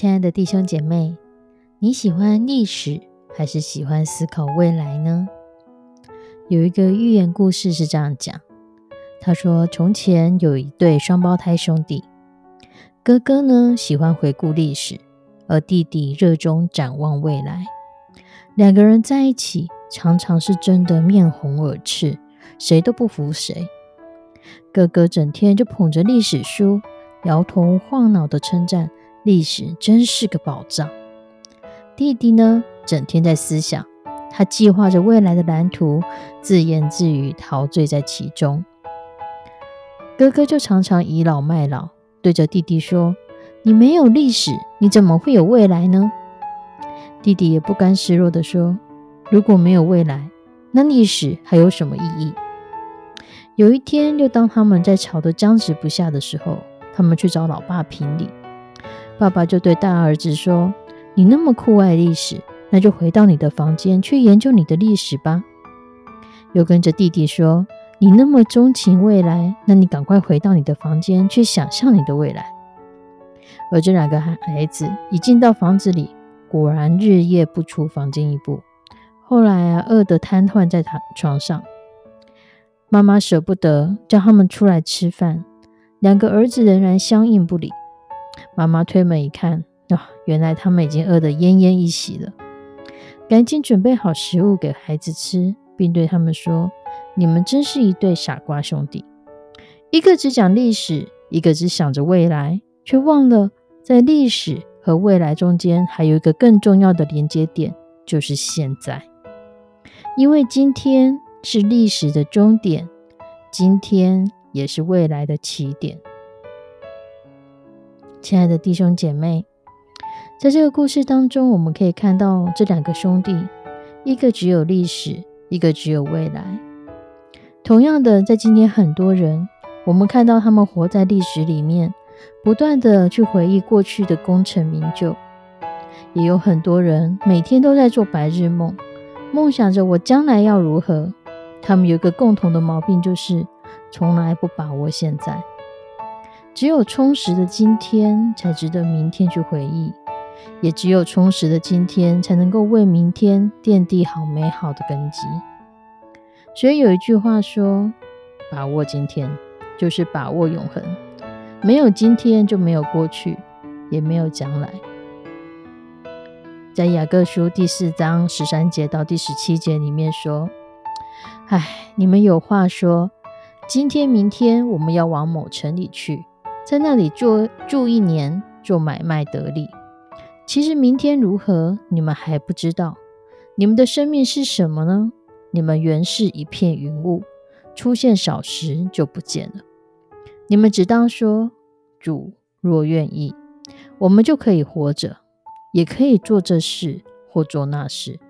亲爱的弟兄姐妹，你喜欢历史还是喜欢思考未来呢？有一个寓言故事是这样讲：他说，从前有一对双胞胎兄弟，哥哥呢喜欢回顾历史，而弟弟热衷展望未来。两个人在一起，常常是争得面红耳赤，谁都不服谁。哥哥整天就捧着历史书，摇头晃脑的称赞。历史真是个宝藏。弟弟呢，整天在思想，他计划着未来的蓝图，自言自语，陶醉在其中。哥哥就常常倚老卖老，对着弟弟说：“你没有历史，你怎么会有未来呢？”弟弟也不甘示弱地说：“如果没有未来，那历史还有什么意义？”有一天，就当他们在吵得僵持不下的时候，他们去找老爸评理。爸爸就对大儿子说：“你那么酷爱历史，那就回到你的房间去研究你的历史吧。”又跟着弟弟说：“你那么钟情未来，那你赶快回到你的房间去想象你的未来。”而这两个孩子一进到房子里，果然日夜不出房间一步。后来啊，饿得瘫痪在躺床上，妈妈舍不得叫他们出来吃饭，两个儿子仍然相应不理。妈妈推门一看，啊，原来他们已经饿得奄奄一息了。赶紧准备好食物给孩子吃，并对他们说：“你们真是一对傻瓜兄弟，一个只讲历史，一个只想着未来，却忘了在历史和未来中间还有一个更重要的连接点，就是现在。因为今天是历史的终点，今天也是未来的起点。”亲爱的弟兄姐妹，在这个故事当中，我们可以看到这两个兄弟，一个只有历史，一个只有未来。同样的，在今天很多人，我们看到他们活在历史里面，不断的去回忆过去的功成名就；也有很多人每天都在做白日梦，梦想着我将来要如何。他们有一个共同的毛病，就是从来不把握现在。只有充实的今天，才值得明天去回忆；也只有充实的今天，才能够为明天奠定好美好的根基。所以有一句话说：“把握今天，就是把握永恒。没有今天，就没有过去，也没有将来。”在雅各书第四章十三节到第十七节里面说：“唉，你们有话说，今天、明天我们要往某城里去。”在那里做住一年，做买卖得利。其实明天如何，你们还不知道。你们的生命是什么呢？你们原是一片云雾，出现少时就不见了。你们只当说：主若愿意，我们就可以活着，也可以做这事或做那事。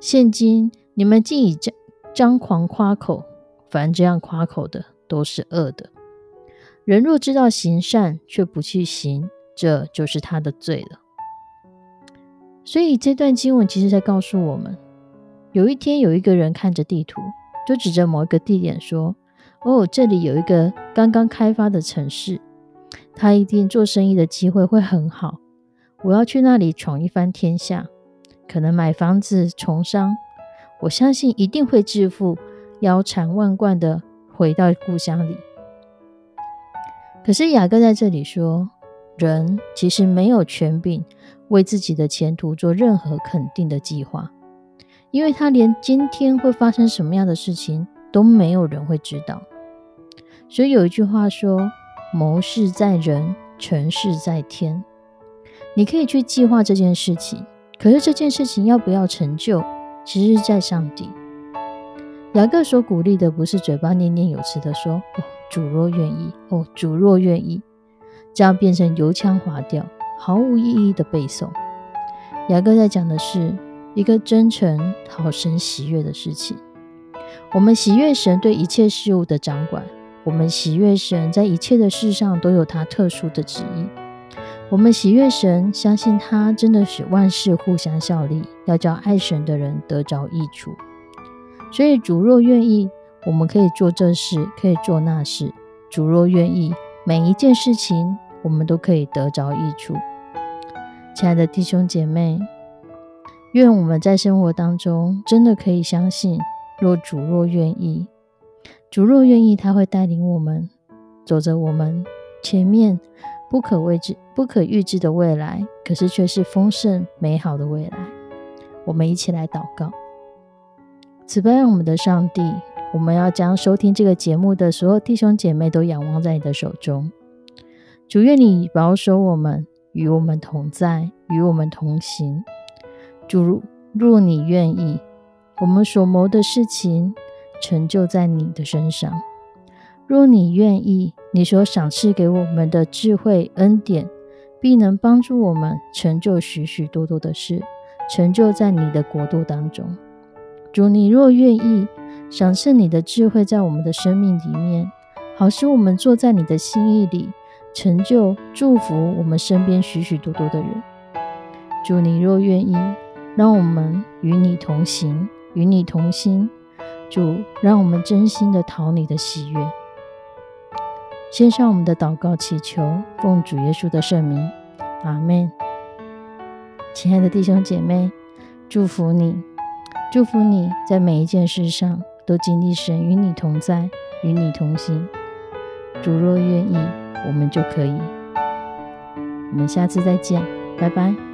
现今你们竟以张张狂夸口，凡这样夸口的，都是恶的。人若知道行善却不去行，这就是他的罪了。所以这段经文其实在告诉我们：有一天有一个人看着地图，就指着某一个地点说：“哦，这里有一个刚刚开发的城市，他一定做生意的机会会很好。我要去那里闯一番天下，可能买房子从商。我相信一定会致富，腰缠万贯的回到故乡里。”可是雅各在这里说，人其实没有权柄为自己的前途做任何肯定的计划。因为他连今天会发生什么样的事情都没有人会知道，所以有一句话说：“谋事在人，成事在天。”你可以去计划这件事情，可是这件事情要不要成就，其实是在上帝。雅各所鼓励的不是嘴巴念念有词的说：“哦，主若愿意，哦，主若愿意。”这样变成油腔滑调、毫无意义的背诵。雅各在讲的是。一个真诚讨神喜悦的事情，我们喜悦神对一切事物的掌管，我们喜悦神在一切的事上都有他特殊的旨意，我们喜悦神，相信他真的使万事互相效力，要叫爱神的人得着益处。所以主若愿意，我们可以做这事，可以做那事。主若愿意，每一件事情我们都可以得着益处。亲爱的弟兄姐妹。愿我们在生活当中真的可以相信，若主若愿意，主若愿意，他会带领我们走着我们前面不可未知、不可预知的未来，可是却是丰盛美好的未来。我们一起来祷告，慈悲我们的上帝，我们要将收听这个节目的所有弟兄姐妹都仰望在你的手中。主愿你保守我们，与我们同在，与我们同行。主，若你愿意，我们所谋的事情成就在你的身上；若你愿意，你所赏赐给我们的智慧恩典，必能帮助我们成就许许多多的事，成就在你的国度当中。主，你若愿意，赏赐你的智慧在我们的生命里面，好使我们坐在你的心意里，成就祝福我们身边许许多多的人。主，你若愿意。让我们与你同行，与你同心。主，让我们真心的讨你的喜悦。献上我们的祷告，祈求奉主耶稣的圣名，阿门。亲爱的弟兄姐妹，祝福你，祝福你在每一件事上都经历神与你同在，与你同行。主若愿意，我们就可以。我们下次再见，拜拜。